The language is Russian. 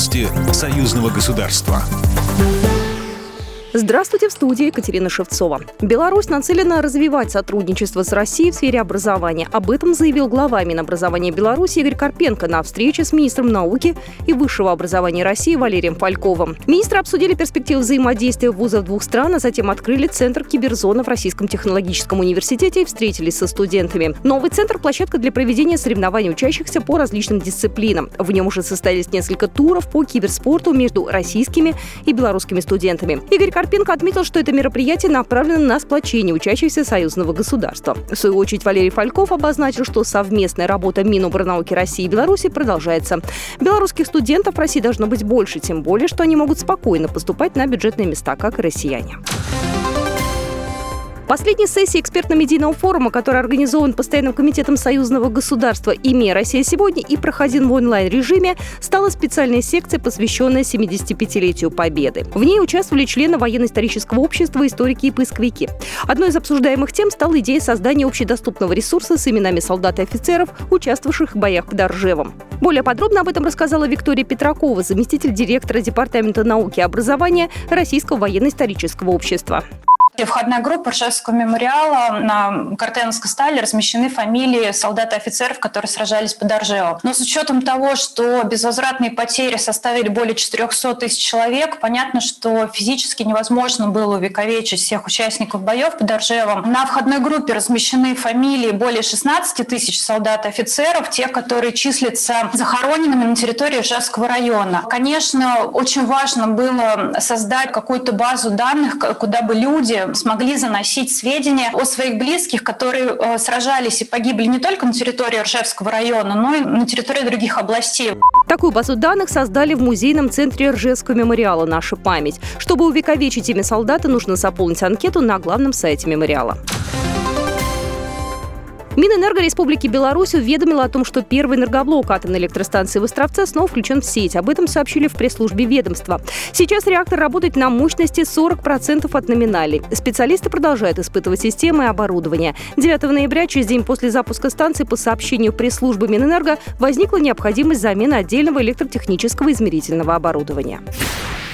Новости союзного государства. Здравствуйте, в студии Екатерина Шевцова. Беларусь нацелена развивать сотрудничество с Россией в сфере образования. Об этом заявил глава Минобразования Беларуси Игорь Карпенко на встрече с министром науки и высшего образования России Валерием Фальковым. Министры обсудили перспективы взаимодействия вузов двух стран, а затем открыли Центр киберзона в Российском технологическом университете и встретились со студентами. Новый центр – площадка для проведения соревнований учащихся по различным дисциплинам. В нем уже состоялись несколько туров по киберспорту между российскими и белорусскими студентами. Игорь Карпенко отметил, что это мероприятие направлено на сплочение учащихся союзного государства. В свою очередь Валерий Фальков обозначил, что совместная работа Минобрнауки России и Беларуси продолжается. Белорусских студентов в России должно быть больше, тем более, что они могут спокойно поступать на бюджетные места, как и россияне. Последней сессии экспертно-медийного форума, который организован Постоянным комитетом союзного государства «ИМЕ Россия сегодня» и проходил в онлайн-режиме, стала специальная секция, посвященная 75-летию Победы. В ней участвовали члены военно-исторического общества, историки и поисковики. Одной из обсуждаемых тем стала идея создания общедоступного ресурса с именами солдат и офицеров, участвовавших в боях под Оржевом. Более подробно об этом рассказала Виктория Петракова, заместитель директора Департамента науки и образования Российского военно-исторического общества. Входная группа Ржевского мемориала на Картеновской стале размещены фамилии солдат и офицеров, которые сражались под Оржевом. Но с учетом того, что безвозвратные потери составили более 400 тысяч человек, понятно, что физически невозможно было увековечить всех участников боев под Оржевом. На входной группе размещены фамилии более 16 тысяч солдат и офицеров, те, которые числятся захороненными на территории Ржевского района. Конечно, очень важно было создать какую-то базу данных, куда бы люди смогли заносить сведения о своих близких, которые э, сражались и погибли не только на территории Ржевского района, но и на территории других областей. Такую базу данных создали в музейном центре Ржевского мемориала «Наша память». Чтобы увековечить имя солдата, нужно заполнить анкету на главном сайте мемориала. Минэнерго Республики Беларусь уведомила о том, что первый энергоблок атомной электростанции в Островце снова включен в сеть. Об этом сообщили в пресс-службе ведомства. Сейчас реактор работает на мощности 40% от номинальной. Специалисты продолжают испытывать системы и оборудование. 9 ноября, через день после запуска станции, по сообщению пресс-службы Минэнерго, возникла необходимость замены отдельного электротехнического измерительного оборудования.